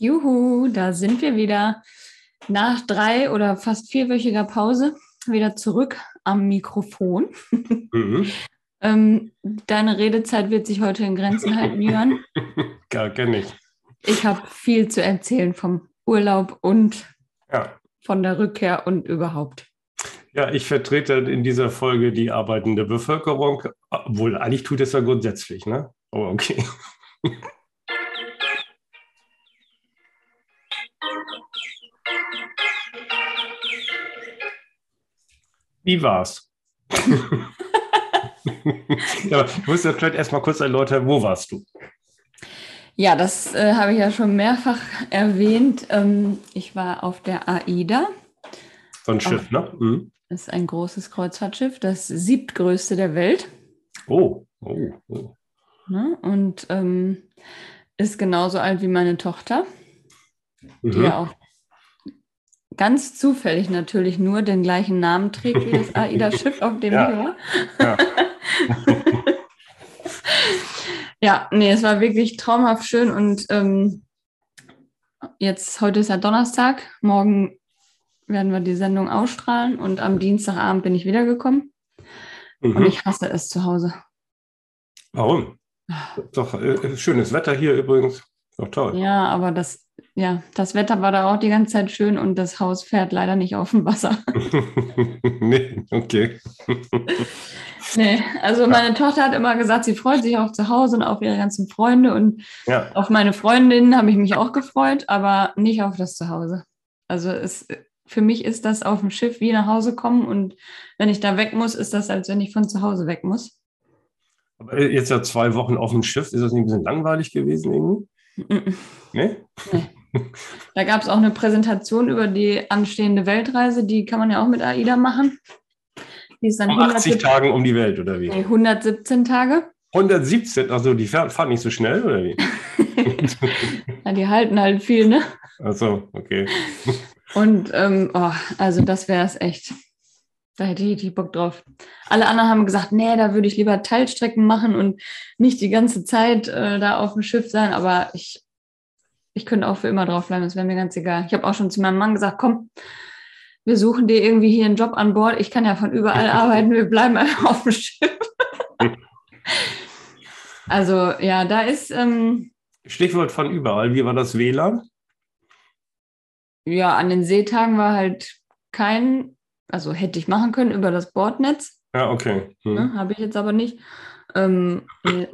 Juhu, da sind wir wieder nach drei oder fast vierwöchiger Pause wieder zurück am Mikrofon. Mhm. ähm, deine Redezeit wird sich heute in Grenzen halten, Jörn. Gar kenne ich. Ich habe viel zu erzählen vom Urlaub und ja. von der Rückkehr und überhaupt. Ja, ich vertrete in dieser Folge die arbeitende Bevölkerung, obwohl eigentlich tut es ja grundsätzlich, ne? Aber okay. Wie war's? ja, du musst ja vielleicht erstmal kurz erläutern, wo warst du? Ja, das äh, habe ich ja schon mehrfach erwähnt. Ähm, ich war auf der AIDA. So ein Schiff, auf, ne? Mhm. Das ist ein großes Kreuzfahrtschiff, das siebtgrößte der Welt. Oh, oh, oh. Ne? Und ähm, ist genauso alt wie meine Tochter, mhm. die ja auch ganz zufällig natürlich nur den gleichen Namen trägt wie das AIDA-Schiff, auf dem ja. ich war. Ja. ja, nee, es war wirklich traumhaft schön und ähm, jetzt, heute ist ja Donnerstag, morgen werden wir die Sendung ausstrahlen und am Dienstagabend bin ich wiedergekommen mhm. und ich hasse es zu Hause. Warum? Doch äh, schönes Wetter hier übrigens. Doch toll. Ja, aber das ja, das Wetter war da auch die ganze Zeit schön und das Haus fährt leider nicht auf dem Wasser. nee, okay. nee, also meine ja. Tochter hat immer gesagt, sie freut sich auch zu Hause und auf ihre ganzen Freunde und ja. auf meine Freundinnen habe ich mich auch gefreut, aber nicht auf das Zuhause. Also es, für mich ist das auf dem Schiff wie nach Hause kommen und wenn ich da weg muss, ist das, als wenn ich von zu Hause weg muss. Aber jetzt ja zwei Wochen auf dem Schiff, ist das nicht ein bisschen langweilig gewesen irgendwie? Nee? nee. Da gab es auch eine Präsentation über die anstehende Weltreise, die kann man ja auch mit AIDA machen. Die ist dann um 80 Tagen um die Welt, oder wie? Nee, 117 Tage. 117, also die fahren nicht so schnell, oder wie? ja, die halten halt viel, ne? Ach so, okay. Und ähm, oh, also das wäre es echt. Da hätte ich richtig Bock drauf. Alle anderen haben gesagt, nee, da würde ich lieber Teilstrecken machen und nicht die ganze Zeit äh, da auf dem Schiff sein. Aber ich, ich könnte auch für immer drauf bleiben, das wäre mir ganz egal. Ich habe auch schon zu meinem Mann gesagt, komm, wir suchen dir irgendwie hier einen Job an Bord. Ich kann ja von überall arbeiten, wir bleiben einfach auf dem Schiff. also ja, da ist... Ähm, Stichwort von überall, wie war das WLAN? Ja, an den Seetagen war halt kein also hätte ich machen können über das Bordnetz. Ja, okay. Hm. Ne, Habe ich jetzt aber nicht. Ähm,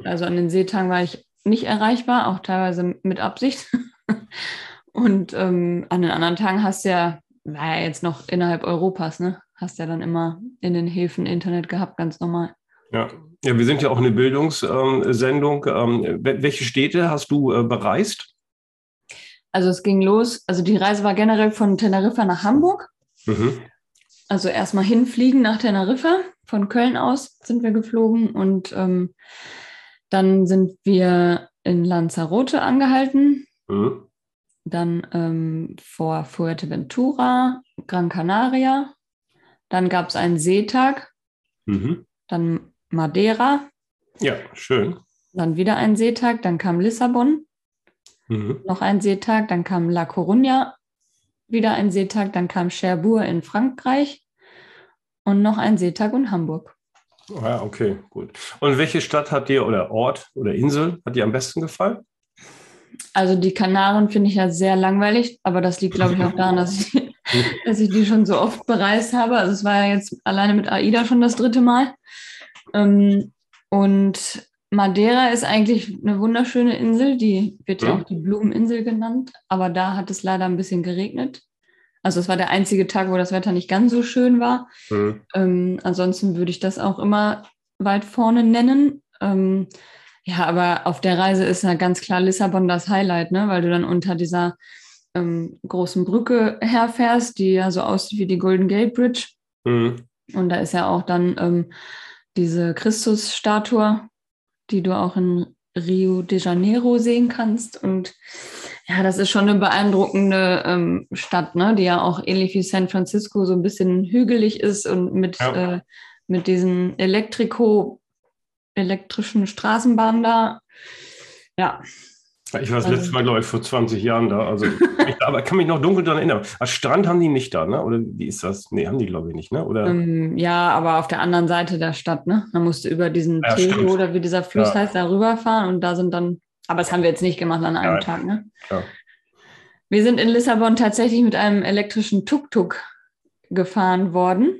also an den Seetagen war ich nicht erreichbar, auch teilweise mit Absicht. Und ähm, an den anderen Tagen hast du ja, war ja jetzt noch innerhalb Europas, ne? Hast ja dann immer in den Häfen Internet gehabt, ganz normal. Ja, ja wir sind ja auch eine Bildungssendung. Ähm, welche Städte hast du äh, bereist? Also es ging los, also die Reise war generell von Teneriffa nach Hamburg. Mhm. Also erstmal hinfliegen nach Teneriffa. Von Köln aus sind wir geflogen und ähm, dann sind wir in Lanzarote angehalten. Mhm. Dann ähm, vor Fuerteventura, Gran Canaria. Dann gab es einen Seetag. Mhm. Dann Madeira. Ja, schön. Dann wieder ein Seetag. Dann kam Lissabon. Mhm. Noch ein Seetag. Dann kam La Coruña wieder ein Seetag, dann kam Cherbourg in Frankreich und noch ein Seetag in Hamburg. Ja, okay, gut. Und welche Stadt hat dir oder Ort oder Insel hat dir am besten gefallen? Also die Kanaren finde ich ja sehr langweilig, aber das liegt, glaube ich, auch daran, dass ich, die, dass ich die schon so oft bereist habe. Also es war ja jetzt alleine mit AIDA schon das dritte Mal. Ähm, und Madeira ist eigentlich eine wunderschöne Insel, die wird ja, ja auch die Blumeninsel genannt, aber da hat es leider ein bisschen geregnet. Also es war der einzige Tag, wo das Wetter nicht ganz so schön war. Mhm. Ähm, ansonsten würde ich das auch immer weit vorne nennen. Ähm, ja, aber auf der Reise ist ja ganz klar Lissabon das Highlight, ne? weil du dann unter dieser ähm, großen Brücke herfährst, die ja so aussieht wie die Golden Gate Bridge. Mhm. Und da ist ja auch dann ähm, diese Christusstatue die du auch in Rio de Janeiro sehen kannst. Und ja, das ist schon eine beeindruckende ähm, Stadt, ne? die ja auch ähnlich wie San Francisco so ein bisschen hügelig ist und mit, ja. äh, mit diesen Elektriko, elektrischen Straßenbahnen da. Ja, Ich war das letzte Mal, glaube ich, vor 20 Jahren da. Also, ich, aber kann mich noch dunkel daran erinnern. Als Strand haben die nicht da, ne? Oder wie ist das? Nee, haben die, glaube ich, nicht, ne? Oder? Ähm, ja, aber auf der anderen Seite der Stadt, ne? Man musste über diesen ja, Tego oder wie dieser Fluss ja. heißt, da rüberfahren und da sind dann, aber das haben wir jetzt nicht gemacht an einem ja, Tag, ne? Ja. Wir sind in Lissabon tatsächlich mit einem elektrischen Tuk-Tuk gefahren worden.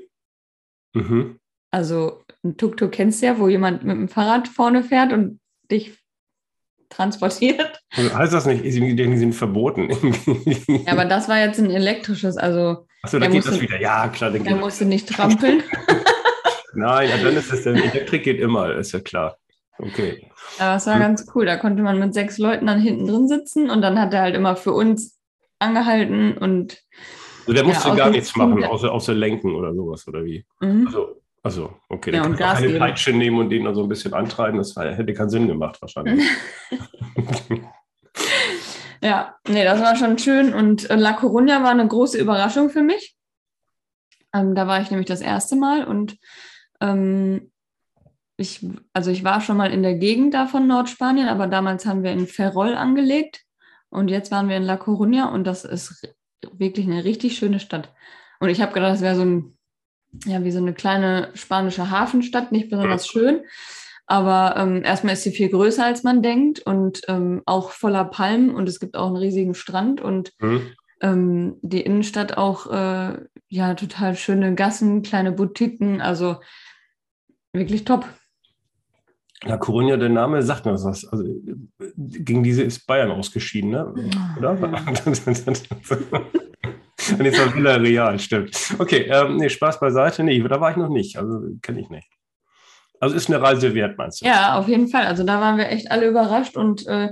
Mhm. Also ein Tuk-Tuk kennst du ja, wo jemand mit dem Fahrrad vorne fährt und dich transportiert. Also heißt das nicht, die sind verboten? ja, aber das war jetzt ein elektrisches, also. Achso, da geht musste, das wieder. Ja, klar. Der musste nicht trampeln. Nein, ja, dann ist es, Elektrik geht immer, ist ja klar. Okay. Aber es war hm. ganz cool. Da konnte man mit sechs Leuten dann hinten drin sitzen und dann hat er halt immer für uns angehalten und. Also der musste ja, gar nichts machen, außer, außer lenken oder sowas, oder wie? Mhm. Also, also, okay, ja, dann kann man eine Peitsche nehmen und den dann so ein bisschen antreiben. Das hätte keinen Sinn gemacht, wahrscheinlich. ja, nee, das war schon schön. Und äh, La Coruña war eine große Überraschung für mich. Ähm, da war ich nämlich das erste Mal und ähm, ich, also ich war schon mal in der Gegend da von Nordspanien, aber damals haben wir in Ferrol angelegt und jetzt waren wir in La Coruña und das ist wirklich eine richtig schöne Stadt. Und ich habe gedacht, das wäre so ein ja, wie so eine kleine spanische Hafenstadt, nicht besonders schön. Aber ähm, erstmal ist sie viel größer, als man denkt und ähm, auch voller Palmen und es gibt auch einen riesigen Strand und mhm. ähm, die Innenstadt auch äh, ja total schöne Gassen, kleine Boutiquen, also wirklich top. La Coruña, der Name sagt mir was. Also gegen diese ist Bayern ausgeschieden, ne? Oder? Ja. Und jetzt war Villa Real, stimmt. Okay, ähm, nee, Spaß beiseite. Nee, da war ich noch nicht. Also kenne ich nicht. Also ist eine Reise wert, meinst du? Ja, auf jeden Fall. Also da waren wir echt alle überrascht und äh,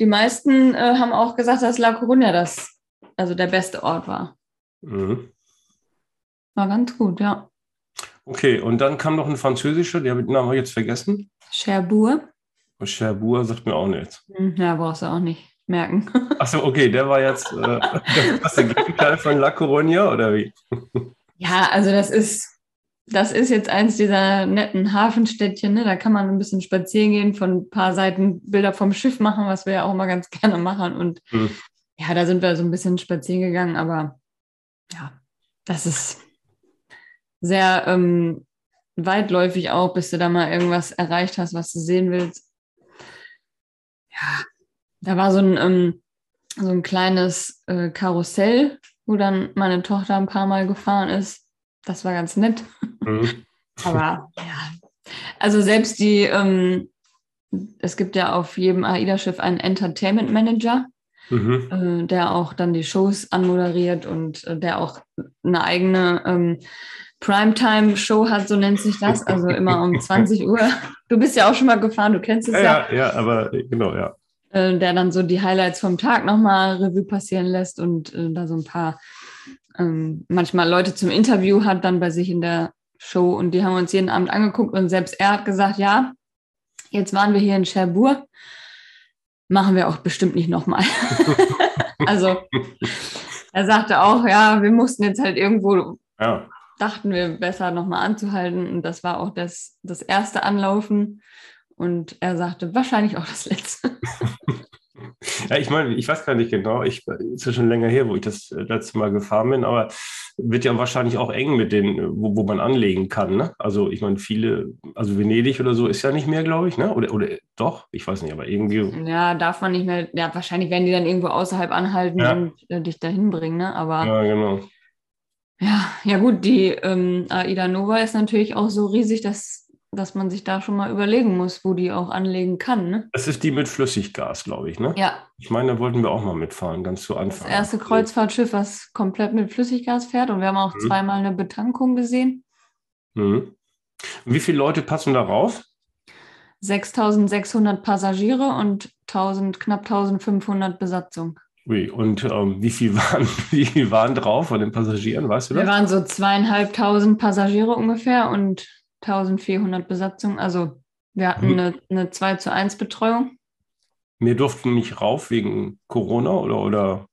die meisten äh, haben auch gesagt, dass La Coruña das, also der beste Ort war. Mhm. War ganz gut, ja. Okay, und dann kam noch ein französischer, der Namen habe ich jetzt vergessen. Cherbourg. Cherbourg sagt mir auch nichts. Hm, ja, brauchst du auch nicht merken. Achso, okay, der war jetzt äh, das Gegenteil von La Coruña oder wie? Ja, also das ist, das ist jetzt eins dieser netten Hafenstädtchen. Ne? Da kann man ein bisschen spazieren gehen, von ein paar Seiten Bilder vom Schiff machen, was wir ja auch mal ganz gerne machen. Und hm. ja, da sind wir so ein bisschen spazieren gegangen, aber ja, das ist sehr ähm, weitläufig auch, bis du da mal irgendwas erreicht hast, was du sehen willst. Ja, da war so ein, ähm, so ein kleines äh, Karussell, wo dann meine Tochter ein paar Mal gefahren ist. Das war ganz nett. Mhm. Aber ja, also selbst die, ähm, es gibt ja auf jedem AIDA-Schiff einen Entertainment Manager, mhm. äh, der auch dann die Shows anmoderiert und äh, der auch eine eigene ähm, Primetime-Show hat, so nennt sich das, also immer um 20 Uhr. Du bist ja auch schon mal gefahren, du kennst es ja. Ja, ja, aber genau, ja. Äh, der dann so die Highlights vom Tag nochmal Revue passieren lässt und äh, da so ein paar ähm, manchmal Leute zum Interview hat dann bei sich in der Show und die haben uns jeden Abend angeguckt und selbst er hat gesagt, ja, jetzt waren wir hier in Cherbourg, machen wir auch bestimmt nicht nochmal. also er sagte auch, ja, wir mussten jetzt halt irgendwo, ja. dachten wir besser nochmal anzuhalten und das war auch das, das erste Anlaufen und er sagte, wahrscheinlich auch das letzte. ja, ich meine, ich weiß gar nicht genau, ich ist ja schon länger her, wo ich das äh, letzte Mal gefahren bin, aber wird ja wahrscheinlich auch eng mit den, wo, wo man anlegen kann. Ne? Also ich meine, viele, also Venedig oder so ist ja nicht mehr, glaube ich, ne? Oder, oder doch, ich weiß nicht, aber irgendwie. Ja, darf man nicht mehr, ja, wahrscheinlich werden die dann irgendwo außerhalb anhalten ja. und äh, dich dahin bringen, ne? Aber. Ja, genau. Ja, ja gut, die ähm, Aida Nova ist natürlich auch so riesig, dass dass man sich da schon mal überlegen muss, wo die auch anlegen kann. Ne? Das ist die mit Flüssiggas, glaube ich, ne? Ja. Ich meine, da wollten wir auch mal mitfahren, ganz zu Anfang. Das erste Kreuzfahrtschiff, was komplett mit Flüssiggas fährt und wir haben auch mhm. zweimal eine Betankung gesehen. Mhm. Wie viele Leute passen darauf? 6600 Passagiere und 1000, knapp 1500 Besatzung. Ui, und ähm, wie viel waren, wie viel waren drauf von den Passagieren, weißt du das? Wir waren so zweieinhalbtausend Passagiere ungefähr und 1400 Besatzung. Also wir hatten hm. eine, eine 2 zu 1 Betreuung. Wir durften nicht rauf wegen Corona oder? oder?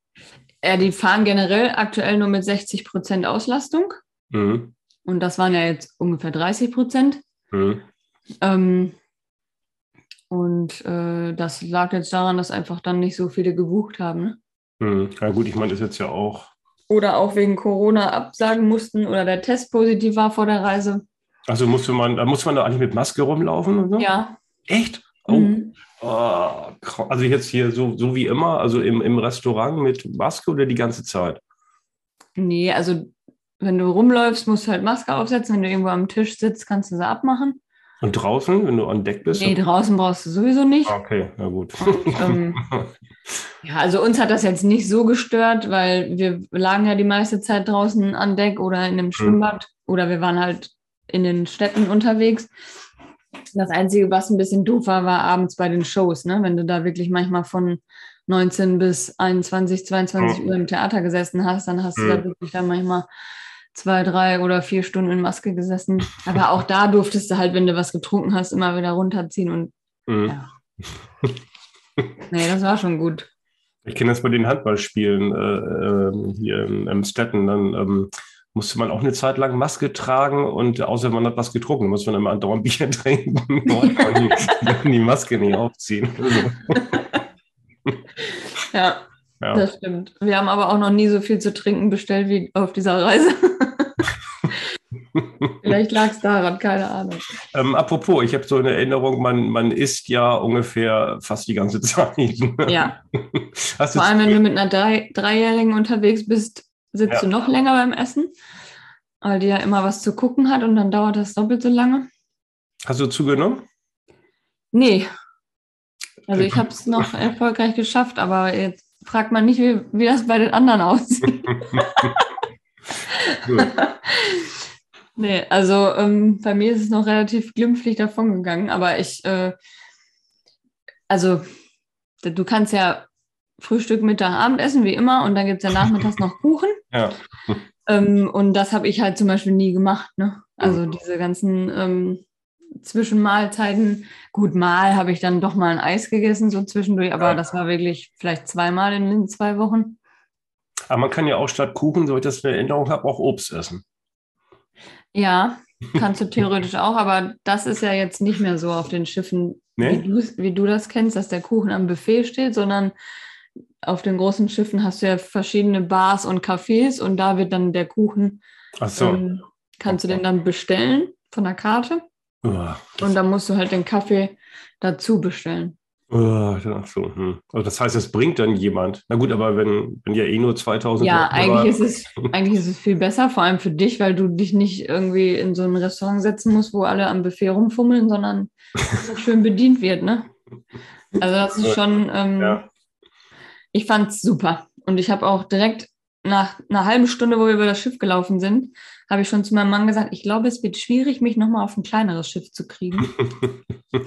Ja, die fahren generell aktuell nur mit 60 Prozent Auslastung. Mhm. Und das waren ja jetzt ungefähr 30 Prozent. Mhm. Ähm, Und äh, das lag jetzt daran, dass einfach dann nicht so viele gebucht haben. Ne? Hm. Ja gut, ich meine, ist jetzt ja auch. Oder auch wegen Corona absagen mussten oder der Test positiv war vor der Reise. Also musste man, da muss man da eigentlich mit Maske rumlaufen und so? Ja. Echt? Oh. Mhm. Oh, also jetzt hier so, so wie immer, also im, im Restaurant mit Maske oder die ganze Zeit? Nee, also wenn du rumläufst, musst du halt Maske aufsetzen. Wenn du irgendwo am Tisch sitzt, kannst du sie abmachen. Und draußen, wenn du an Deck bist? Nee, draußen brauchst du sowieso nicht. Okay, na gut. Und, ähm, ja, also uns hat das jetzt nicht so gestört, weil wir lagen ja die meiste Zeit draußen an Deck oder in einem Schwimmbad oder wir waren halt in den Städten unterwegs. Das Einzige, was ein bisschen doof war, war abends bei den Shows, ne? Wenn du da wirklich manchmal von 19 bis 21, 22 Mhm. Uhr im Theater gesessen hast, dann hast du Mhm. da wirklich dann manchmal zwei, drei oder vier Stunden in Maske gesessen. Aber auch da durftest du halt, wenn du was getrunken hast, immer wieder runterziehen und Mhm. Ja. nee, das war schon gut. Ich kenne das bei den Handballspielen äh, ähm, hier in, in Stetten. Dann ähm, musste man auch eine Zeit lang Maske tragen und außer man hat was getrunken, muss man immer andauernd Bier trinken und die, die Maske nicht aufziehen. Ja, Ja. das stimmt. Wir haben aber auch noch nie so viel zu trinken bestellt wie auf dieser Reise. Vielleicht lag es daran, keine Ahnung. Ähm, apropos, ich habe so eine Erinnerung, man, man isst ja ungefähr fast die ganze Zeit. Ja, vor allem, wenn du mit einer Drei Dreijährigen unterwegs bist, sitzt Ja. du noch länger beim Essen, weil die ja immer was zu gucken hat und dann dauert das doppelt so lange. hast du zugenommen? Nee. Also ich habe es noch erfolgreich geschafft, aber jetzt fragt man nicht, wie, wie das bei den anderen aussieht. Nee, also ähm, bei mir ist es noch relativ glimpflich davongegangen, aber ich, äh, also du kannst ja Frühstück, Mittag, Abendessen wie immer und dann gibt es ja nachmittags noch Kuchen. Ja. Ähm, und das habe ich halt zum Beispiel nie gemacht. Ne? Also Mhm. diese ganzen ähm, Zwischenmahlzeiten. Gut, mal habe ich dann doch mal ein Eis gegessen, so zwischendurch, aber Ja. das war wirklich vielleicht zweimal in den zwei Wochen. Aber man kann ja auch statt Kuchen, so ich das in Erinnerung habe, auch Obst essen. Ja, kannst du theoretisch auch, aber das ist ja jetzt nicht mehr so auf den Schiffen, Nee? wie, du, wie du das kennst, dass der Kuchen am Buffet steht, sondern auf den großen Schiffen hast du ja verschiedene Bars und Cafés und da wird dann der Kuchen, Ach so. ähm, kannst du den dann bestellen von der Karte Uah. und dann musst du halt den Kaffee dazu bestellen. Uah, Ach so. Hm. Also das heißt, es bringt dann jemand. Na gut, aber wenn, wenn ja eh nur 2000 Ja, Leute eigentlich ist, es, eigentlich ist es viel besser, vor allem für dich, weil du dich nicht irgendwie in so ein Restaurant setzen musst, wo alle am Buffet rumfummeln, sondern so schön bedient wird, ne? Also das ist schon, ähm, Ja. Ich fand es super. Und ich habe auch direkt nach einer halben Stunde, wo wir über das Schiff gelaufen sind, habe ich schon zu meinem Mann gesagt, ich glaube, es wird schwierig, mich nochmal auf ein kleineres Schiff zu kriegen.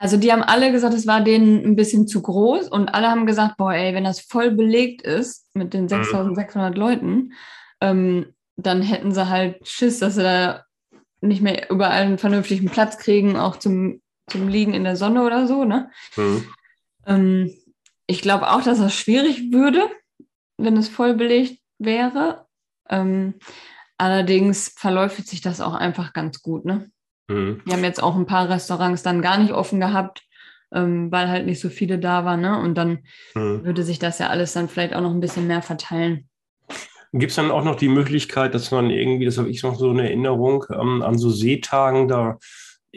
Also die haben alle gesagt, es war denen ein bisschen zu groß und alle haben gesagt, boah, ey, wenn das voll belegt ist mit den 6600 Leuten, ähm, dann hätten sie halt Schiss, dass sie da nicht mehr überall einen vernünftigen Platz kriegen, auch zum, zum Liegen in der Sonne oder so. Ne? Hm. Ähm, ich glaube auch, dass das schwierig würde, wenn es voll belegt wäre. Ähm, allerdings verläuft sich das auch einfach ganz gut. Ne? Hm. Wir haben jetzt auch ein paar Restaurants dann gar nicht offen gehabt, ähm, weil halt nicht so viele da waren. Ne? Und dann Hm. würde sich das ja alles dann vielleicht auch noch ein bisschen mehr verteilen. Gibt es dann auch noch die Möglichkeit, dass man irgendwie, das habe ich noch so eine Erinnerung, ähm, an so Seetagen da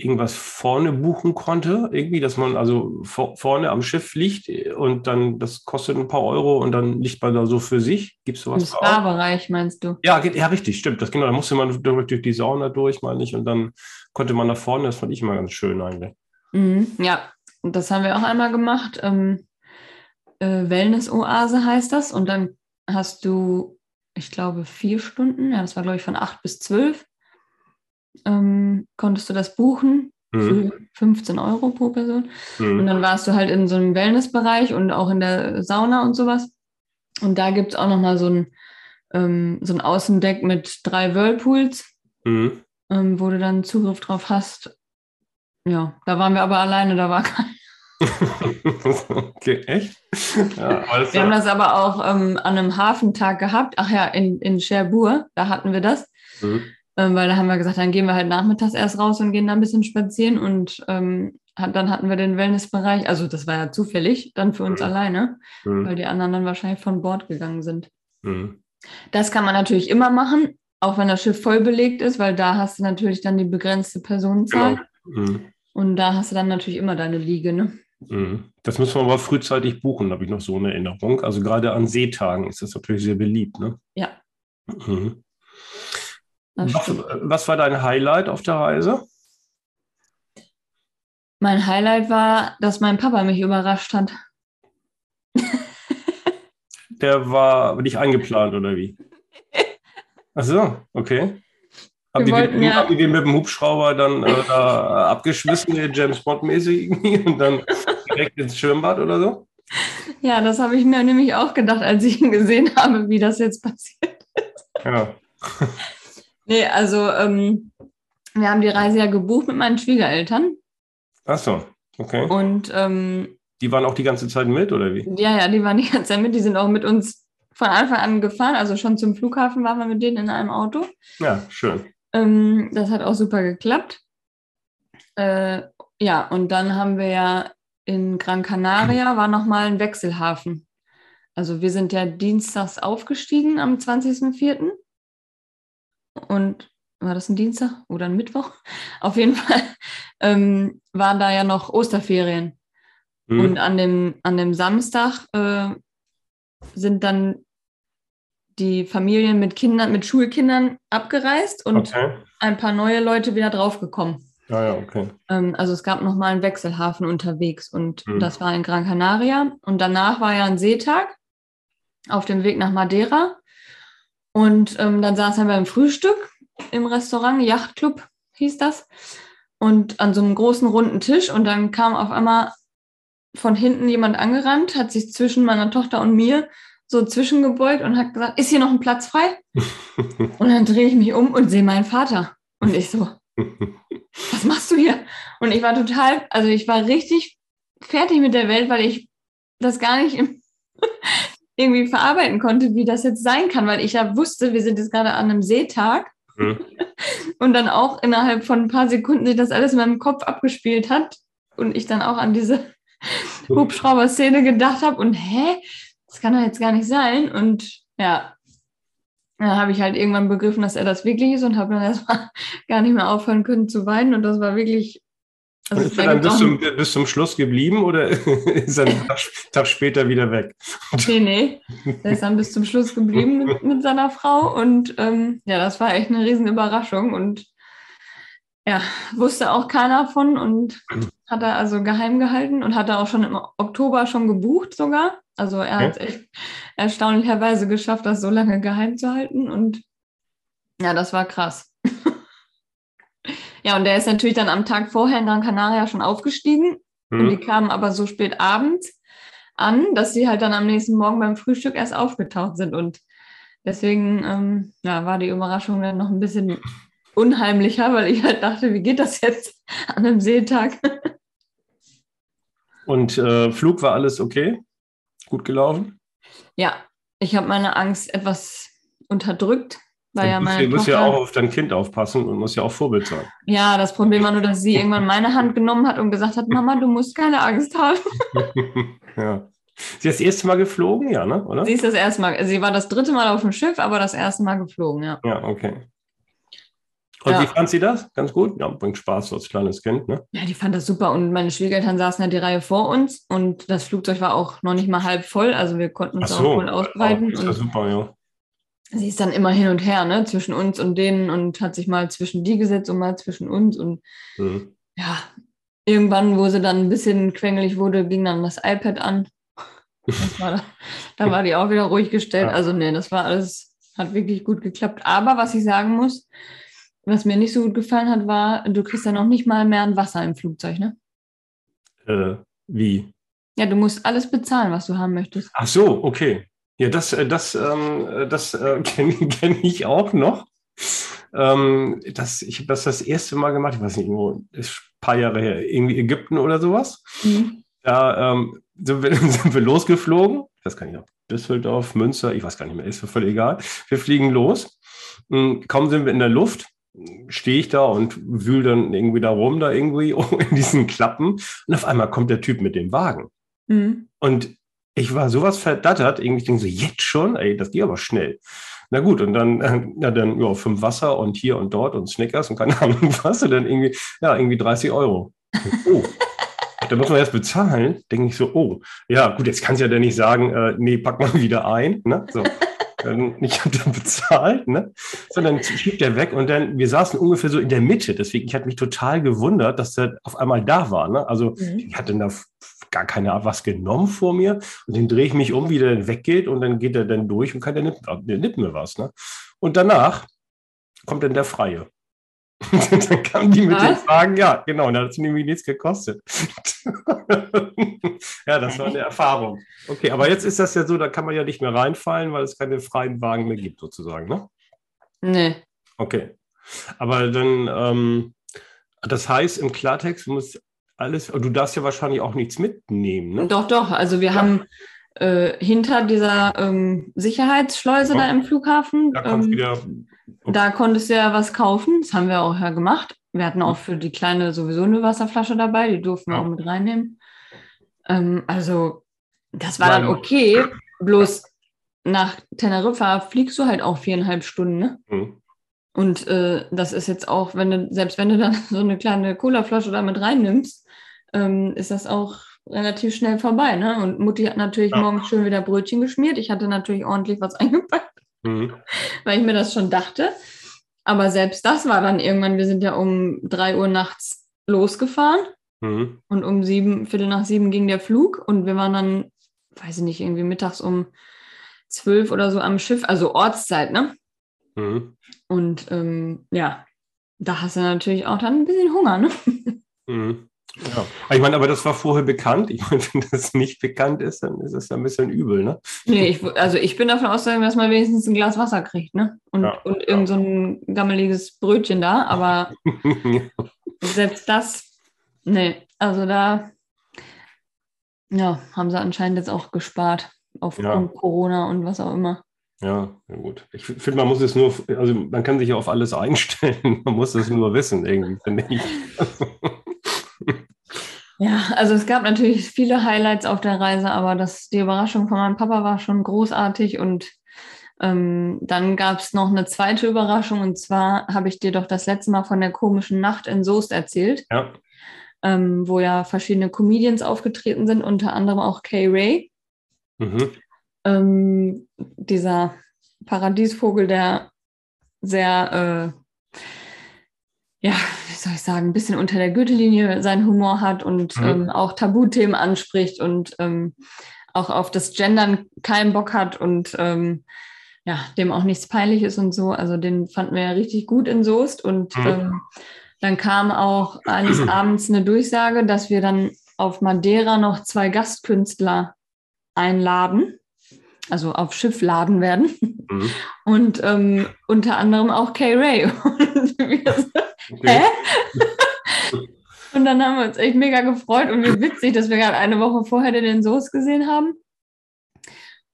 irgendwas vorne buchen konnte? Irgendwie, dass man also vor, vorne am Schiff liegt und dann, das kostet ein paar Euro und dann liegt man da so für sich? Gibt es Im sowas? auch? Spa-Bereich meinst du? Ja, geht- ja, richtig, stimmt. Das genau, da musste man durch, die Sauna durch, meine ich, und dann konnte man nach vorne, das fand ich immer ganz schön eigentlich. Mhm, ja, und das haben wir auch einmal gemacht. Ähm, äh, Wellness-Oase heißt das. Und dann hast du, ich glaube, vier Stunden, ja, das war, glaube ich, von acht bis zwölf, ähm, konntest du das buchen Mhm. für 15 Euro pro Person. Und Mhm. dann warst du halt in so einem Wellnessbereich und auch in der Sauna und sowas. Und da gibt es auch nochmal so ein, ähm, so ein Außendeck mit drei Whirlpools, Mhm. ähm, wo du dann Zugriff drauf hast. Ja, da waren wir aber alleine, da war kein. okay, echt? Ja, Wir haben das aber auch ähm, an einem Hafentag gehabt. Ach ja, in, in Cherbourg, da hatten wir das. Mhm. Ähm, weil da haben wir gesagt, dann gehen wir halt nachmittags erst raus und gehen da ein bisschen spazieren und ähm, hat, dann hatten wir den Wellnessbereich, also das war ja zufällig, dann für uns Mhm. alleine, Mhm. weil die anderen dann wahrscheinlich von Bord gegangen sind. Mhm. Das kann man natürlich immer machen, auch wenn das Schiff voll belegt ist, weil da hast du natürlich dann die begrenzte Personenzahl. Genau. Mhm. Und da hast du dann natürlich immer deine Liege, ne? Mhm. Das müssen wir aber frühzeitig buchen, habe ich noch so eine Erinnerung. Also gerade an Seetagen ist das natürlich sehr beliebt. Ne? Ja. Was, stimmt. was war dein Highlight auf der Reise? Mein Highlight war, dass mein Papa mich überrascht hat. Der war nicht eingeplant oder wie? Ach so, okay. Ihr, wollten den, ja- ihr den mit dem Hubschrauber dann äh, da abgeschmissen, James Bond-mäßig irgendwie, und dann direkt ins Schwimmbad oder so? Ja, das habe ich mir nämlich auch gedacht, als ich ihn gesehen habe, wie das jetzt passiert. Ja. Nee, also ähm, wir haben die Reise ja gebucht mit meinen Schwiegereltern. Ach so, okay. Und ähm, Die waren auch die ganze Zeit mit oder wie? ja, ja, die waren die ganze Zeit mit. Die sind auch mit uns von Anfang an gefahren. Also schon zum Flughafen waren wir mit denen in einem Auto. Ja, schön. Ähm, das hat auch super geklappt. Äh, ja, und dann haben wir ja in Gran Canaria war nochmal ein Wechselhafen. Also wir sind ja dienstags aufgestiegen am 20.04. Und war das ein Dienstag oder ein Mittwoch? Auf jeden Fall ähm, waren da ja noch Osterferien. Hm. Und an dem, an dem Samstag äh, sind dann die Familien mit Kindern, mit Schulkindern abgereist und Okay. ein paar neue Leute wieder draufgekommen. Ja, ja, okay. Ähm, also es gab nochmal einen Wechselhafen unterwegs und Mhm. das war in Gran Canaria. Und danach war ja ein Seetag auf dem Weg nach Madeira. Und ähm, dann saßen wir beim Frühstück im Restaurant, Yachtclub hieß das. Und an so einem großen runden Tisch. Und dann kam auf einmal von hinten jemand angerannt, hat sich zwischen meiner Tochter und mir so zwischengebeugt und hat gesagt, ist hier noch ein Platz frei? Und dann drehe ich mich um und sehe meinen Vater. Und ich so, was machst du hier? Und ich war total, also ich war richtig fertig mit der Welt, weil ich das gar nicht im, irgendwie verarbeiten konnte, wie das jetzt sein kann, weil ich ja wusste, wir sind jetzt gerade an einem Seetag Hm. und dann auch innerhalb von ein paar Sekunden sich das alles in meinem Kopf abgespielt hat und ich dann auch an diese Hubschrauber-Szene gedacht habe und hä, das kann doch jetzt gar nicht sein und ja, dann habe ich halt irgendwann begriffen, dass er das wirklich ist und habe dann erstmal gar nicht mehr aufhören können zu weinen und das war wirklich. Also ist er dann bis zum, bis zum Schluss geblieben oder ist er einen Tag, Tag später wieder weg? Nee, nee. Der ist dann bis zum Schluss geblieben mit, mit seiner Frau. Und ähm, ja, das war echt eine riesen Überraschung. Und ja, wusste auch keiner von und hat er also geheim gehalten und hat er auch schon im Oktober schon gebucht sogar. Also er hat es echt erstaunlicherweise geschafft, das so lange geheim zu halten. Und ja, das war krass. Ja, und der ist natürlich dann am Tag vorher in Gran Canaria schon aufgestiegen. Und die kamen aber so spät abends an, dass sie halt dann am nächsten Morgen beim Frühstück erst aufgetaucht sind. Und deswegen ähm, ja, war die Überraschung dann noch ein bisschen unheimlicher, weil ich halt dachte, wie geht das jetzt an einem Seetag? Und äh, Flug war alles okay? Gut gelaufen? ja, ich habe meine Angst etwas unterdrückt, weil ja du musst, meine ja- musst ja auch auf dein Kind aufpassen und musst ja auch Vorbild sein. ja, das Problem war nur, dass sie irgendwann meine Hand genommen hat und gesagt hat, Mama, du musst keine Angst haben. ja. Sie ist das erste Mal geflogen, ja, ne? Oder? Sie ist das erste Mal, sie war das dritte Mal auf dem Schiff, aber das erste Mal geflogen, ja. Ja, okay. Und Ja. wie fand sie das? Ganz gut? Ja, bringt Spaß so als kleines Kind, ne? Ja, die fand das super und meine Schwiegereltern saßen ja die Reihe vor uns und das Flugzeug war auch noch nicht mal halb voll, also wir konnten uns so. auch voll ausbreiten. Oh, ist ja und super, ja. Sie ist dann immer hin und her, ne, zwischen uns und denen und hat sich mal zwischen die gesetzt und mal zwischen uns und Mhm. ja, irgendwann, wo sie dann ein bisschen quengelig wurde, ging dann das iPad an. War da, da war die auch wieder ruhig gestellt. Ja. Also nee, das war alles, hat wirklich gut geklappt. Aber was ich sagen muss, was mir nicht so gut gefallen hat, war, du kriegst dann auch nicht mal mehr ein Wasser im Flugzeug, ne? Äh, wie? Ja, du musst alles bezahlen, was du haben möchtest. Ach so, okay. Ja, das, äh, das, ähm, äh, das äh, kenne kenn ich auch noch. Ähm, das, ich habe das das erste Mal gemacht, ich weiß nicht, irgendwo, ist ein paar Jahre her, irgendwie Ägypten oder sowas. Da ähm, sind, wir, sind wir losgeflogen. Ich weiß gar nicht, ob Düsseldorf, Münster, ich weiß gar nicht mehr, ist mir völlig egal. Wir fliegen los. Mm, Kaum sind wir in der Luft, stehe ich da und wühl dann irgendwie da rum, da irgendwie in diesen Klappen. Und auf einmal kommt der Typ mit dem Wagen. Mhm. Und ich war sowas verdattert, irgendwie denke so, jetzt schon? Ey, das geht aber schnell. Na gut, und dann, äh, ja, dann, ja, fünf Wasser und hier und dort und Snickers und keine Ahnung was, und dann irgendwie, ja, irgendwie 30 Euro. Oh. da muss man erst bezahlen, denke ich so, oh, ja, gut, jetzt kannst du ja dann nicht sagen, äh, nee, pack mal wieder ein. Ne? So. Ich habe dann bezahlt, ne? sondern schiebt er weg und dann, wir saßen ungefähr so in der Mitte, deswegen, ich hatte mich total gewundert, dass der auf einmal da war. Ne? Also mhm. ich hatte da gar keine was genommen vor mir und dann drehe ich mich um, wie der dann weggeht und dann geht er dann durch und keiner nimmt, nimmt mir was. Ne? Und danach kommt dann der Freie. dann kamen die mit Was? den Fragen, ja, genau, und dann hat es nämlich nichts gekostet. ja, das war eine Erfahrung. Okay, aber jetzt ist das ja so, da kann man ja nicht mehr reinfallen, weil es keine freien Wagen mehr gibt, sozusagen, ne? Nee. Okay. Aber dann, ähm, das heißt im Klartext, du musst alles, du darfst ja wahrscheinlich auch nichts mitnehmen, ne? Doch, doch. Also wir ja. haben äh, hinter dieser ähm, Sicherheitsschleuse ja. da im Flughafen. Da ähm, wieder da konntest du ja was kaufen. Das haben wir auch ja gemacht. Wir hatten auch für die Kleine sowieso eine Wasserflasche dabei. Die durften wir ja. auch mit reinnehmen. Ähm, also, das war dann okay. Bloß nach Teneriffa fliegst du halt auch viereinhalb Stunden. Ne? Mhm. Und äh, das ist jetzt auch, wenn du, selbst wenn du dann so eine kleine Colaflasche da mit reinnimmst, ähm, ist das auch relativ schnell vorbei. Ne? Und Mutti hat natürlich ja. morgens schön wieder Brötchen geschmiert. Ich hatte natürlich ordentlich was eingepackt mhm. weil ich mir das schon dachte. Aber selbst das war dann irgendwann, wir sind ja um drei Uhr nachts losgefahren mhm. und um sieben, Viertel nach sieben ging der Flug und wir waren dann, weiß ich nicht, irgendwie mittags um zwölf oder so am Schiff, also Ortszeit, ne? Mhm. Und ähm, ja, da hast du natürlich auch dann ein bisschen Hunger, ne? Mhm. Ja. Ich meine, aber das war vorher bekannt. Ich meine, wenn das nicht bekannt ist, dann ist es ja ein bisschen übel, ne? Nee, ich, also ich bin davon ausgegangen, dass man wenigstens ein Glas Wasser kriegt, ne? Und, ja, und irgend so ein gammeliges Brötchen da, aber selbst das, nee, also da ja, haben sie anscheinend jetzt auch gespart aufgrund ja. Corona und was auch immer. Ja, ja gut. Ich finde, man muss es nur, also man kann sich ja auf alles einstellen, man muss es nur wissen, irgendwie, finde ich. Ja, also es gab natürlich viele Highlights auf der Reise, aber das, die Überraschung von meinem Papa war schon großartig und ähm, dann gab es noch eine zweite Überraschung und zwar habe ich dir doch das letzte Mal von der komischen Nacht in Soest erzählt, ja. Ähm, wo ja verschiedene Comedians aufgetreten sind, unter anderem auch Kay Ray. Mhm. Ähm, dieser Paradiesvogel, der sehr äh, ja, wie soll ich sagen, ein bisschen unter der Gürtellinie seinen Humor hat und mhm. ähm, auch Tabuthemen anspricht und ähm, auch auf das Gendern keinen Bock hat und ähm, ja, dem auch nichts peinlich ist und so. Also den fanden wir ja richtig gut in Soest und mhm. Ähm, dann kam auch eines Abends eine Durchsage, dass wir dann auf Madeira noch zwei Gastkünstler einladen also auf Schiff laden werden. Mhm. Und ähm, unter anderem auch Kay Ray. Und Hä? und dann haben wir uns echt mega gefreut und wie witzig, dass wir gerade eine Woche vorher den Soos gesehen haben.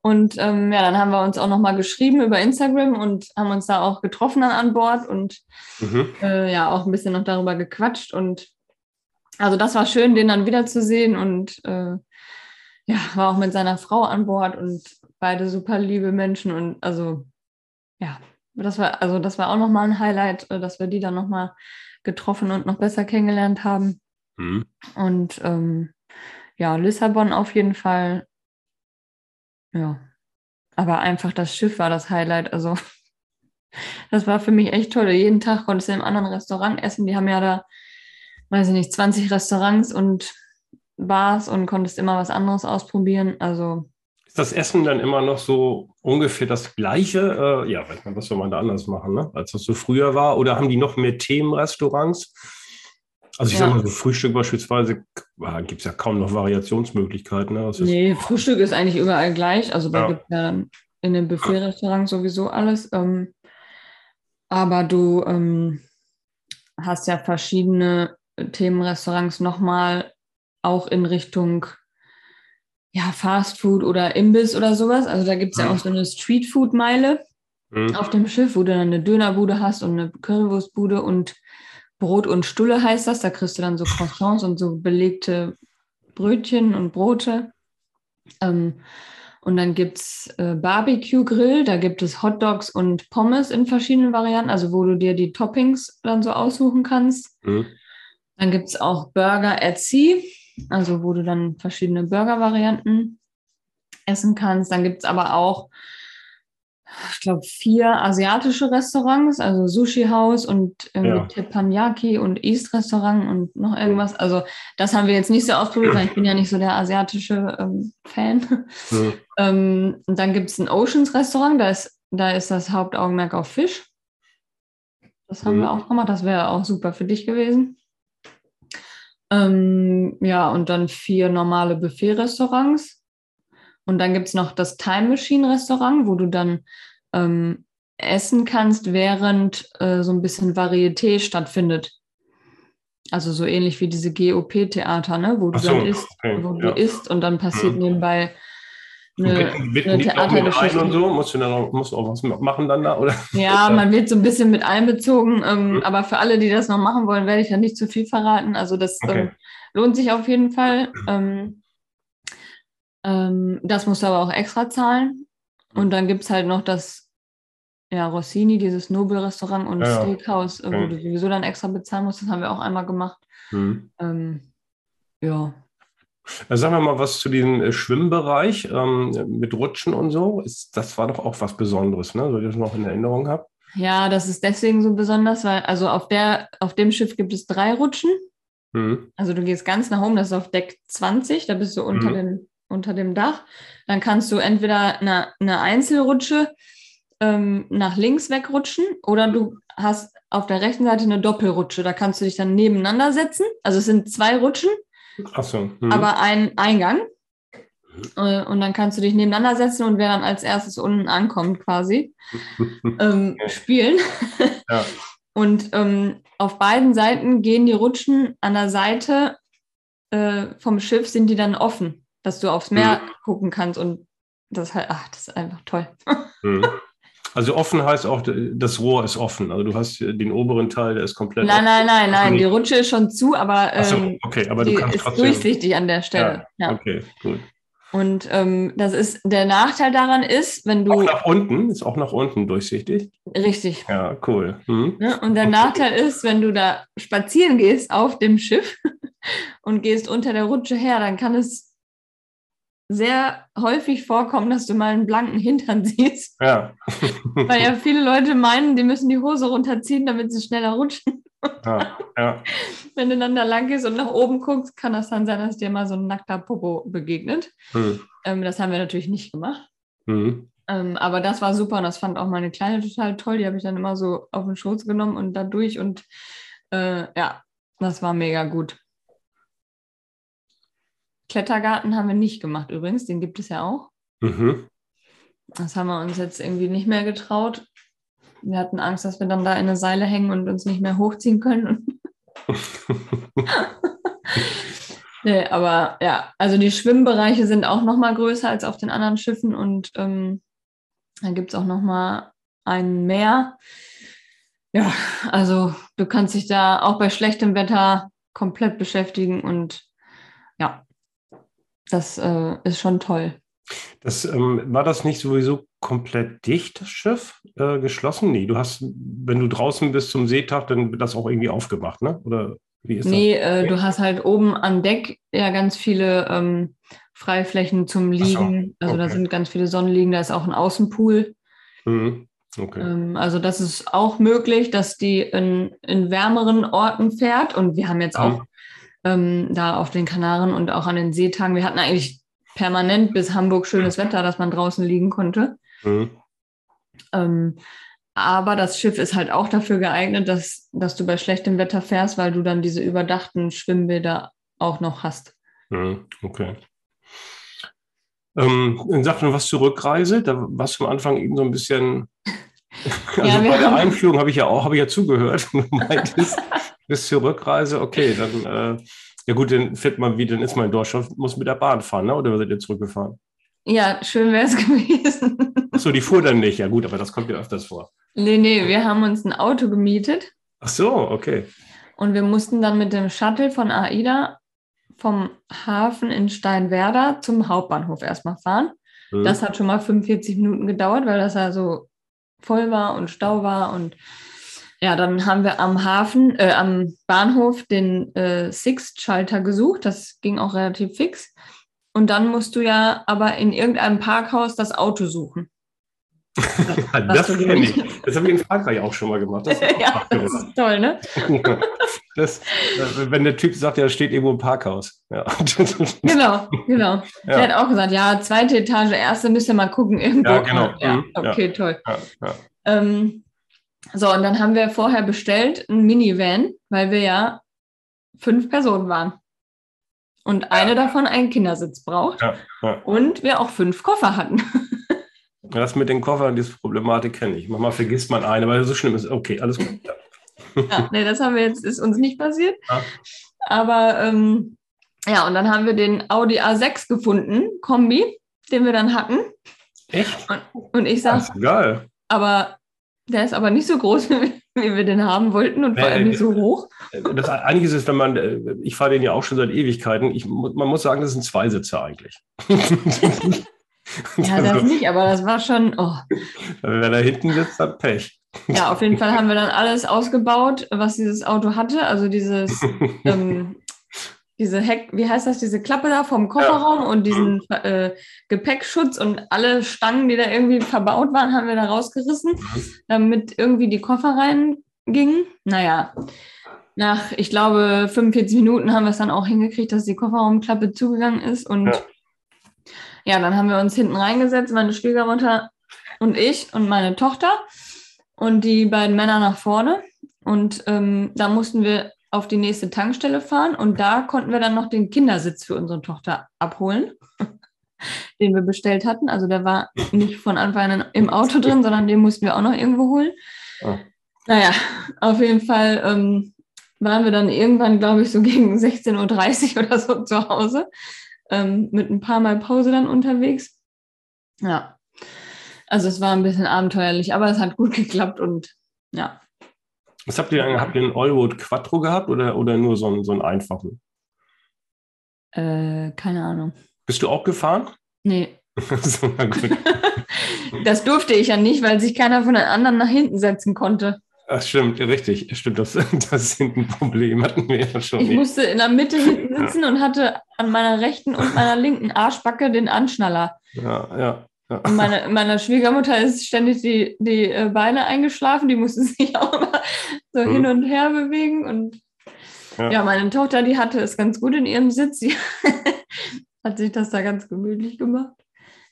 Und ähm, ja, dann haben wir uns auch nochmal geschrieben über Instagram und haben uns da auch getroffen dann an Bord und mhm. äh, ja, auch ein bisschen noch darüber gequatscht. Und also das war schön, den dann wiederzusehen und äh, ja, war auch mit seiner Frau an Bord und beide super liebe Menschen und also ja, das war also das war auch noch mal ein Highlight, äh, dass wir die dann noch mal getroffen und noch besser kennengelernt haben. Mhm. Und ähm, ja, Lissabon auf jeden Fall. Ja, aber einfach das Schiff war das Highlight. Also das war für mich echt toll. Jeden Tag konntest du im anderen Restaurant essen. Die haben ja da, weiß ich nicht, 20 Restaurants und Bars und konntest immer was anderes ausprobieren. Also das Essen dann immer noch so ungefähr das Gleiche? Äh, ja, weiß man, was soll man da anders machen, ne? als das so früher war? Oder haben die noch mehr Themenrestaurants? Also ich ja. sag mal, so Frühstück beispielsweise ah, gibt es ja kaum noch Variationsmöglichkeiten. Ne? nee, Frühstück ist eigentlich überall gleich. Also da ja. gibt es ja in den Buffet-Restaurants sowieso alles. Ähm, aber du ähm, hast ja verschiedene Themenrestaurants nochmal auch in Richtung ja, Fast Food oder Imbiss oder sowas. Also da gibt es ja auch so eine Street Food Meile. mhm. auf dem Schiff, wo du dann eine Dönerbude hast und eine Currywurstbude und Brot und Stulle heißt das. Da kriegst du dann so Croissants und so belegte Brötchen und Brote. Ähm, und dann gibt es äh, Barbecue-Grill, da gibt es Hotdogs und Pommes in verschiedenen Varianten, also wo du dir die Toppings dann so aussuchen kannst. Mhm. Dann gibt es auch Burger at Sea, also wo du dann verschiedene Burger-Varianten essen kannst. Dann gibt es aber auch ich glaube, vier asiatische Restaurants, also Sushi House und irgendwie ja. Teppanyaki und East Restaurant und noch irgendwas. Also das haben wir jetzt nicht so ausprobiert, weil ich bin ja nicht so der asiatische ähm, Fan. Ja. ähm, und dann gibt es ein Oceans Restaurant, da ist, da ist das Hauptaugenmerk auf Fisch. Das haben ja. wir auch gemacht, das wäre auch super für dich gewesen. Ähm, ja, und dann vier normale Buffet-Restaurants. Und dann gibt es noch das Time Machine Restaurant, wo du dann ähm, essen kannst, während äh, so ein bisschen Varieté stattfindet. Also so ähnlich wie diese GOP-Theater, ne? wo du so, dann isst, okay, wo ja. du isst und dann passiert mhm. nebenbei eine, eine Theatergeschichte. Und so? Musst du dann auch, musst du auch was machen dann da? Oder? Ja, man wird so ein bisschen mit einbezogen. Ähm, mhm. Aber für alle, die das noch machen wollen, werde ich ja nicht zu viel verraten. Also das okay. ähm, lohnt sich auf jeden Fall. Ähm, ähm, das musst du aber auch extra zahlen. Und dann gibt es halt noch das ja, Rossini, dieses Nobel-Restaurant und ja, Steakhouse, okay. wo du sowieso dann extra bezahlen musst. Das haben wir auch einmal gemacht. Mhm. Ähm, ja. Sagen wir mal was zu diesem äh, Schwimmbereich ähm, mit Rutschen und so. Ist, das war doch auch was Besonderes, ne? so ich das noch in Erinnerung habe. Ja, das ist deswegen so besonders, weil also auf, der, auf dem Schiff gibt es drei Rutschen. Mhm. Also du gehst ganz nach oben, das ist auf Deck 20, da bist du unter mhm. den unter dem Dach. Dann kannst du entweder eine, eine Einzelrutsche ähm, nach links wegrutschen oder du hast auf der rechten Seite eine Doppelrutsche. Da kannst du dich dann nebeneinander setzen. Also es sind zwei Rutschen, Ach so. Mhm. aber ein Eingang. Äh, und dann kannst du dich nebeneinander setzen und wer dann als erstes unten ankommt, quasi, ähm, spielen. Ja. Und ähm, auf beiden Seiten gehen die Rutschen an der Seite äh, vom Schiff, sind die dann offen dass du aufs Meer mhm. gucken kannst und das halt, ach, das ist einfach toll. Mhm. Also offen heißt auch, das Rohr ist offen. Also du hast den oberen Teil, der ist komplett. Nein, nein, nein, nein. Die Rutsche ist schon zu, aber, ähm, so, okay, aber die du kannst ist trotzdem... durchsichtig an der Stelle. Ja, ja. Okay, gut. Und ähm, das ist der Nachteil daran ist, wenn du. Auch nach unten, ist auch nach unten durchsichtig. Richtig. Ja, cool. Hm. Ja, und der Nachteil ist, wenn du da spazieren gehst auf dem Schiff und gehst unter der Rutsche her, dann kann es sehr häufig vorkommen, dass du mal einen blanken Hintern siehst. Ja. Weil ja viele Leute meinen, die müssen die Hose runterziehen, damit sie schneller rutschen. Ja, ja. Wenn du dann da lang gehst und nach oben guckst, kann das dann sein, dass dir mal so ein nackter Popo begegnet. Hm. Ähm, das haben wir natürlich nicht gemacht. Hm. Ähm, aber das war super und das fand auch meine Kleine total toll. Die habe ich dann immer so auf den Schoß genommen und da durch und äh, ja, das war mega gut. Klettergarten haben wir nicht gemacht übrigens, den gibt es ja auch. Mhm. Das haben wir uns jetzt irgendwie nicht mehr getraut. Wir hatten Angst, dass wir dann da in eine Seile hängen und uns nicht mehr hochziehen können. nee, aber ja, also die Schwimmbereiche sind auch noch mal größer als auf den anderen Schiffen und ähm, dann gibt es auch noch mal ein Meer. Ja, also du kannst dich da auch bei schlechtem Wetter komplett beschäftigen und ja, das äh, ist schon toll. Das, ähm, war das nicht sowieso komplett dicht, das Schiff, äh, geschlossen? Nee, du hast, wenn du draußen bist zum Seetag, dann wird das auch irgendwie aufgemacht, ne? Oder wie ist nee, das? Nee, äh, du hast halt oben an Deck ja ganz viele ähm, Freiflächen zum Liegen. So, also okay. da sind ganz viele Sonnenliegen, da ist auch ein Außenpool. Mhm. Okay. Ähm, also das ist auch möglich, dass die in, in wärmeren Orten fährt. Und wir haben jetzt auch ähm, da auf den Kanaren und auch an den Seetagen. Wir hatten eigentlich permanent bis Hamburg schönes Wetter, dass man draußen liegen konnte. Mhm. Ähm, aber das Schiff ist halt auch dafür geeignet, dass, dass du bei schlechtem Wetter fährst, weil du dann diese überdachten Schwimmbäder auch noch hast. Mhm. Okay. Ähm, in Sachen was zur Rückreise, da warst du am Anfang eben so ein bisschen. Also ja, bei der Einführung habe ich ja auch, habe ich ja zugehört. Du meintest, bis zur Rückreise, okay, dann, äh, ja gut, dann fährt man wie, dann ist man in Deutschland, muss mit der Bahn fahren, ne? oder seid ihr zurückgefahren? Ja, schön wäre es gewesen. Achso, die fuhr dann nicht. Ja gut, aber das kommt ja öfters vor. Nee, nee, wir haben uns ein Auto gemietet. Ach so, okay. Und wir mussten dann mit dem Shuttle von AIDA vom Hafen in Steinwerder zum Hauptbahnhof erstmal fahren. Mhm. Das hat schon mal 45 Minuten gedauert, weil das ja so voll war und Stau war. Und ja, dann haben wir am Hafen, äh, am Bahnhof den äh, Sixt-Schalter gesucht. Das ging auch relativ fix. Und dann musst du ja aber in irgendeinem Parkhaus das Auto suchen. das kenne ich. Das habe ich in Frankreich auch schon mal gemacht. Das ja, das ist toll, ne? das, äh, wenn der Typ sagt, er steht irgendwo im Parkhaus. Ja. Genau, genau. Ja. Der hat auch gesagt, ja, zweite Etage, erste müsst ihr mal gucken. Irgendwo. Ja, genau. Ja, mhm. okay, toll. Ähm, so, und dann haben wir vorher bestellt ein Minivan, weil wir ja fünf Personen waren und eine davon einen Kindersitz braucht ja, ja. und wir auch fünf Koffer hatten. Das mit den Koffern, diese Problematik kenne ich. Manchmal vergisst man eine, weil so schlimm ist. Okay, alles gut. Ja. ja, nee, das haben wir jetzt, ist uns nicht passiert. Ja. Aber ähm, ja, und dann haben wir den Audi A6 gefunden, Kombi, den wir dann hatten. Echt? Und, und ich sage, geil. aber der ist aber nicht so groß, wie wir den haben wollten und vor allem nicht so hoch. Das einiges ist, wenn man, äh, ich fahre den ja auch schon seit Ewigkeiten, ich, man muss sagen, das ist ein Zweisitzer eigentlich. ja, das nicht, aber das war schon. Oh. Wer da hinten sitzt, hat Pech. Ja, auf jeden Fall haben wir dann alles ausgebaut, was dieses Auto hatte. Also dieses ähm, diese Heck, wie heißt das, diese Klappe da vom Kofferraum ja. und diesen äh, Gepäckschutz und alle Stangen, die da irgendwie verbaut waren, haben wir da rausgerissen, damit irgendwie die Koffer reingingen. Naja, nach, ich glaube, 45 Minuten haben wir es dann auch hingekriegt, dass die Kofferraumklappe zugegangen ist und ja. ja, dann haben wir uns hinten reingesetzt, meine Schwiegermutter und ich und meine Tochter und die beiden Männer nach vorne. Und ähm, da mussten wir auf die nächste Tankstelle fahren und da konnten wir dann noch den Kindersitz für unsere Tochter abholen, den wir bestellt hatten. Also der war nicht von Anfang an im Auto drin, sondern den mussten wir auch noch irgendwo holen. Oh. Naja, auf jeden Fall ähm, waren wir dann irgendwann, glaube ich, so gegen 16.30 Uhr oder so zu Hause, ähm, mit ein paar Mal Pause dann unterwegs. Ja, also es war ein bisschen abenteuerlich, aber es hat gut geklappt und ja, was habt ihr, habt ihr einen Allwood Quattro gehabt oder, oder nur so einen, so einen einfachen? Äh, keine Ahnung. Bist du auch gefahren? Nee. das durfte ich ja nicht, weil sich keiner von den anderen nach hinten setzen konnte. Ach, stimmt, richtig. Stimmt, das, das ist ein Problem, hatten wir ja schon. Ich nicht. musste in der Mitte hinten sitzen ja. und hatte an meiner rechten und meiner linken Arschbacke den Anschnaller. Ja, ja. Meine, meiner Schwiegermutter ist ständig die, die äh, Beine eingeschlafen, die musste sich auch immer so mhm. hin und her bewegen. Und ja. ja. meine Tochter, die hatte es ganz gut in ihrem Sitz. Sie hat sich das da ganz gemütlich gemacht.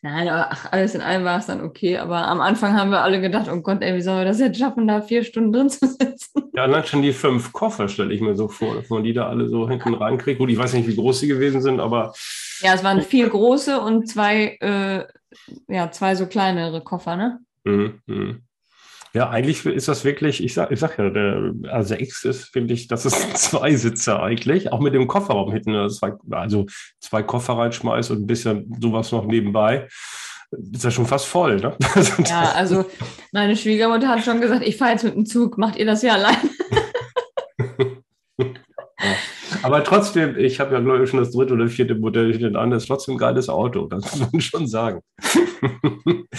Nein, aber ach, alles in allem war es dann okay. Aber am Anfang haben wir alle gedacht, oh Gott, ey, wie sollen wir das jetzt schaffen, da vier Stunden drin zu sitzen? Ja, allein schon die fünf Koffer stelle ich mir so vor, dass man die da alle so hinten reinkriegt. Gut, ich weiß nicht, wie groß sie gewesen sind, aber. Ja, es waren vier große und zwei äh, ja, zwei so kleinere Koffer, ne? Mhm, mhm. Ja, eigentlich ist das wirklich, ich sag, ich sag ja, der A6 ist, finde ich, das ist ein Zweisitzer eigentlich, auch mit dem Kofferraum hinten, also zwei Koffer reinschmeißt und ein bisschen sowas noch nebenbei ist ja schon fast voll. Ne? Ja, also meine Schwiegermutter hat schon gesagt, ich fahre jetzt mit dem Zug, macht ihr das ja allein? Aber trotzdem, ich habe ja, glaube ich, schon das dritte oder vierte Modell hinten an, das ist trotzdem ein geiles Auto, das muss man schon sagen.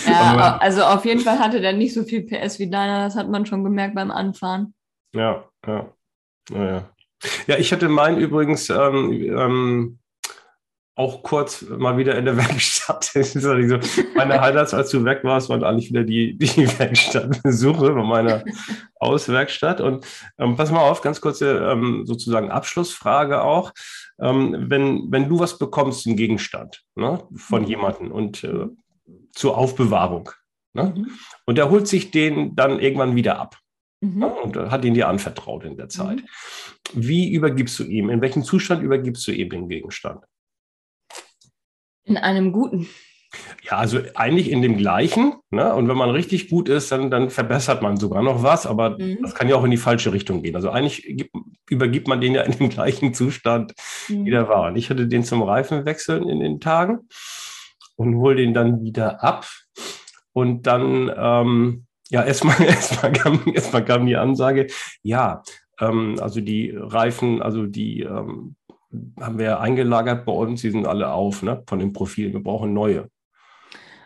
Ja, also auf jeden Fall hatte der nicht so viel PS wie deiner, das hat man schon gemerkt beim Anfahren. Ja, ja. Naja. Ja, ich hatte meinen übrigens ähm, ähm, auch kurz mal wieder in der Werkstatt. so, meine Highlights, als du weg warst, waren eigentlich wieder die, die Werkstattbesuche von meiner Auswerkstatt. Und ähm, pass mal auf, ganz kurze ähm, sozusagen Abschlussfrage auch. Ähm, wenn, wenn du was bekommst, einen Gegenstand ne, von mhm. jemandem und äh, zur Aufbewahrung, ne, mhm. und er holt sich den dann irgendwann wieder ab. Mhm. Ne, und hat ihn dir anvertraut in der Zeit. Mhm. Wie übergibst du ihm? In welchem Zustand übergibst du ihm den Gegenstand? In einem guten. Ja, also eigentlich in dem gleichen. Ne? Und wenn man richtig gut ist, dann, dann verbessert man sogar noch was, aber mhm. das kann ja auch in die falsche Richtung gehen. Also eigentlich gibt, übergibt man den ja in dem gleichen Zustand, mhm. wie der war. Und ich hatte den zum Reifenwechseln in den Tagen und hole den dann wieder ab. Und dann, ähm, ja, erstmal erstmal kam, erstmal kam die Ansage, ja, ähm, also die Reifen, also die ähm, haben wir eingelagert bei uns, die sind alle auf, ne, von den Profilen. Wir brauchen neue.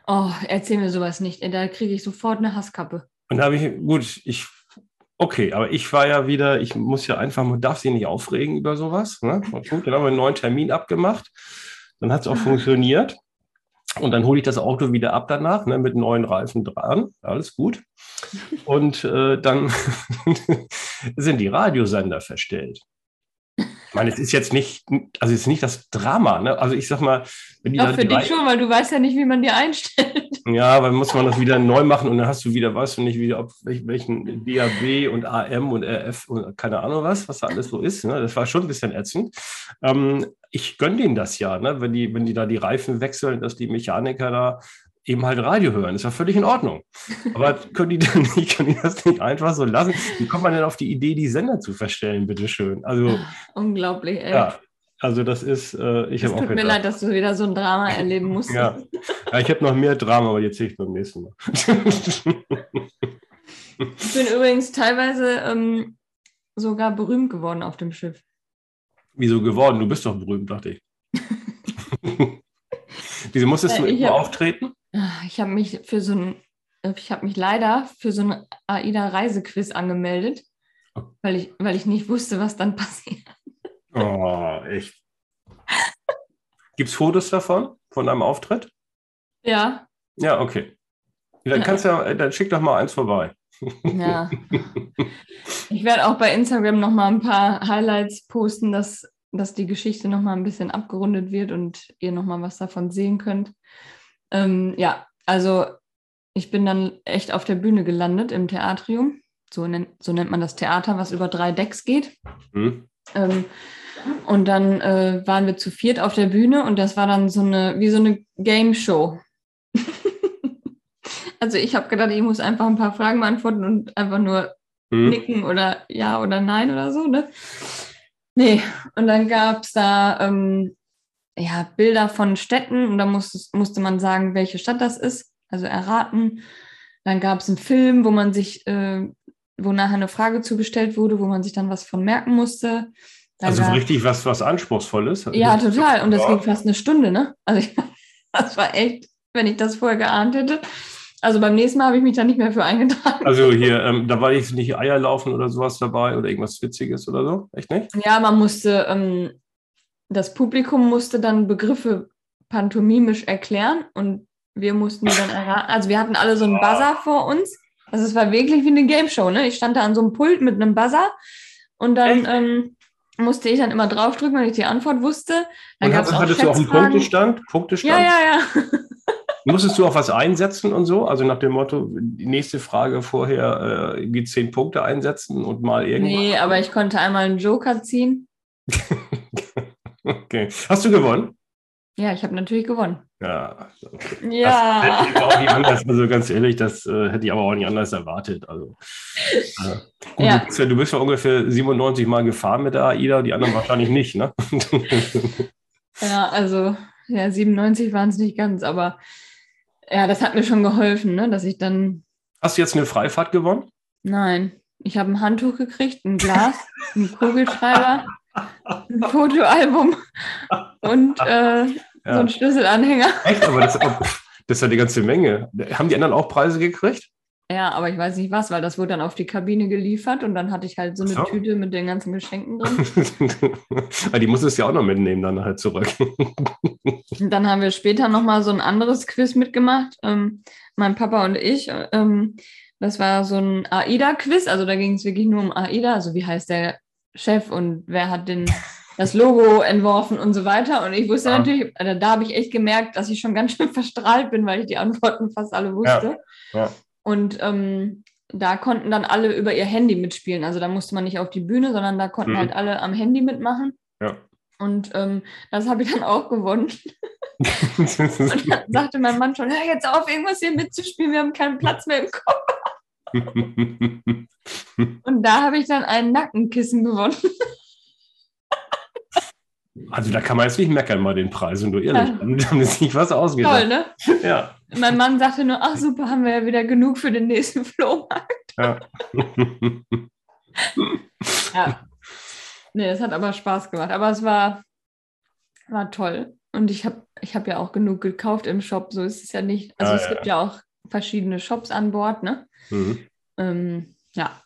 Oh, erzähl mir sowas nicht. Da kriege ich sofort eine Hasskappe. Und da habe ich, gut, ich, okay, aber ich war ja wieder, ich muss ja einfach, man darf sich nicht aufregen über sowas. Ne? Gut, dann haben wir einen neuen Termin abgemacht. Dann hat es auch funktioniert. Und dann hole ich das Auto wieder ab danach, ne, mit neuen Reifen dran. Alles gut. Und äh, dann sind die Radiosender verstellt. Ich meine, es ist jetzt nicht, also es ist nicht das Drama, ne? Also ich sag mal, wenn die Doch, für dich schon, weil du weißt ja nicht, wie man die einstellt. Ja, weil muss man das wieder neu machen und dann hast du wieder, weißt du nicht, wie, ob welchen DAB und AM und RF und keine Ahnung was, was da alles so ist. Ne? Das war schon ein bisschen ätzend. Ähm, ich gönne denen das ja, ne? wenn, die, wenn die da die Reifen wechseln, dass die Mechaniker da eben halt Radio hören. ist ja völlig in Ordnung. Aber können die nicht, können die das nicht einfach so lassen? Wie kommt man denn auf die Idee, die Sender zu verstellen, bitteschön? Also, Unglaublich, ey. Ja, also das ist, äh, ich habe auch. Tut mir leid, dass du wieder so ein Drama erleben musst. ja. ja, ich habe noch mehr Drama, aber jetzt sehe ich beim nächsten Mal. ich bin übrigens teilweise ähm, sogar berühmt geworden auf dem Schiff. Wieso geworden? Du bist doch berühmt, dachte ich. Wieso musstest du immer auftreten? Ah, ich habe mich für so ein, ich habe mich leider für so ein AIDA-Reisequiz angemeldet, oh. weil ich, weil ich nicht wusste, was dann passiert. Oh, echt. Gibt es Fotos davon, von deinem Auftritt? Ja. Ja, okay. Dann kannst du ja, dann schick doch mal eins vorbei. Ja. Ich werde auch bei Instagram noch mal ein paar Highlights posten, dass, dass die Geschichte noch mal ein bisschen abgerundet wird und ihr noch mal was davon sehen könnt. Ähm, ja, also ich bin dann echt auf der Bühne gelandet im Theatrium. So, nennt, so nennt man das Theater, was über drei Decks geht. Mhm. Ähm, und dann äh, waren wir zu viert auf der Bühne und das war dann so eine, wie so eine Game Show. also ich habe gedacht, ich muss einfach ein paar Fragen beantworten und einfach nur hm. nicken oder ja oder nein oder so, ne? Nee, und dann gab es da ähm, ja, Bilder von Städten und da musste, musste man sagen, welche Stadt das ist, also erraten. Dann gab es einen Film, wo man sich, äh, wo nachher eine Frage zugestellt wurde, wo man sich dann was von merken musste. Also gab, richtig was, was Anspruchsvolles. Ja, total. Und das ging fast eine Stunde, ne? Also ich, das war echt, wenn ich das vorher geahnt hätte. Also beim nächsten Mal habe ich mich da nicht mehr für eingetragen. Also hier, ähm, da war jetzt nicht Eier laufen oder sowas dabei oder irgendwas Witziges oder so? Echt nicht? Ja, man musste, ähm, das Publikum musste dann Begriffe pantomimisch erklären und wir mussten die dann erraten. Also wir hatten alle so einen Buzzer vor uns. Also es war wirklich wie eine Game Show, ne? Ich stand da an so einem Pult mit einem Buzzer und dann ähm, musste ich dann immer draufdrücken, wenn ich die Antwort wusste. Dann und hattest, auch hattest du auch einen Punktestand? Punktestand? Ja, ja, ja. Musstest du auch was einsetzen und so? Also nach dem Motto, die nächste Frage vorher äh, irgendwie zehn Punkte einsetzen und mal irgendwas? Nee, aber ich konnte einmal einen Joker ziehen. okay. Hast du gewonnen? Ja, ich habe natürlich gewonnen. Ja, okay. ja. Das hätte ich auch nicht anders, also ganz ehrlich, das äh, hätte ich aber auch nicht anders erwartet. Also, äh, gut, ja. du, bist ja, du bist ja ungefähr 97 Mal gefahren mit der AIDA, die anderen wahrscheinlich nicht, ne? ja, also ja, 97 waren es nicht ganz, aber ja, das hat mir schon geholfen, ne, dass ich dann. Hast du jetzt eine Freifahrt gewonnen? Nein, ich habe ein Handtuch gekriegt, ein Glas, einen Kugelschreiber, ein Fotoalbum und äh, ja. so einen Schlüsselanhänger. Echt? Aber das, das ist ja die ganze Menge. Haben die anderen auch Preise gekriegt? Ja, aber ich weiß nicht was, weil das wurde dann auf die Kabine geliefert und dann hatte ich halt so eine so. Tüte mit den ganzen Geschenken drin. die muss es ja auch noch mitnehmen, dann halt zurück. dann haben wir später nochmal so ein anderes Quiz mitgemacht, ähm, mein Papa und ich. Ähm, das war so ein AIDA-Quiz, also da ging es wirklich nur um AIDA, also wie heißt der Chef und wer hat den das Logo entworfen und so weiter. Und ich wusste ja. natürlich, also da habe ich echt gemerkt, dass ich schon ganz schön verstrahlt bin, weil ich die Antworten fast alle wusste. Ja. Ja. Und ähm, da konnten dann alle über ihr Handy mitspielen. Also da musste man nicht auf die Bühne, sondern da konnten mhm. halt alle am Handy mitmachen. Und ähm, das habe ich dann auch gewonnen. und dann sagte mein Mann schon, hör jetzt auf, irgendwas hier mitzuspielen, wir haben keinen Platz mehr im Kopf. und da habe ich dann ein Nackenkissen gewonnen. Also da kann man jetzt nicht meckern bei den Preisen, du ehrlich. Ja. Die haben jetzt nicht was ausgedacht. Toll, ne? Ja. Mein Mann sagte nur, ach super, haben wir ja wieder genug für den nächsten Flohmarkt. ja. Ja. Nee, es hat aber Spaß gemacht. Aber es war, war toll. Und ich habe ich hab ja auch genug gekauft im Shop. So ist es ja nicht. Also Ah, es ja. gibt ja auch verschiedene Shops an Bord, ne? Mhm. Ähm, ja.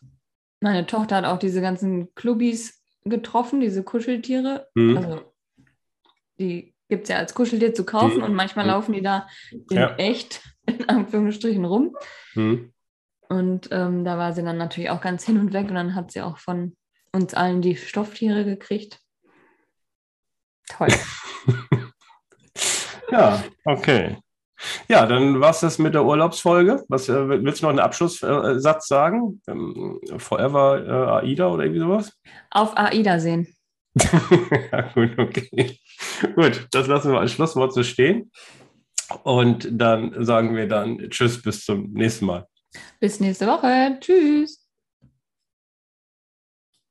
Meine Tochter hat auch diese ganzen Clubbies getroffen, diese Kuscheltiere. Mhm. Also die gibt es ja als Kuscheltier zu kaufen Mhm. und manchmal laufen die da in Ja. echt, in Anführungsstrichen, rum. Mhm. Und ähm, da war sie dann natürlich auch ganz hin und weg und dann hat sie auch von uns allen die Stofftiere gekriegt. Toll. Ja, okay. Ja, dann war es das mit der Urlaubsfolge. Was, äh, willst du noch einen Abschlusssatz sagen? Ähm, Forever äh, AIDA oder irgendwie sowas? Auf AIDA sehen. ja, gut, okay. Gut, das lassen wir als Schlusswort so stehen. Und dann sagen wir dann Tschüss, bis zum nächsten Mal. Bis nächste Woche. Tschüss.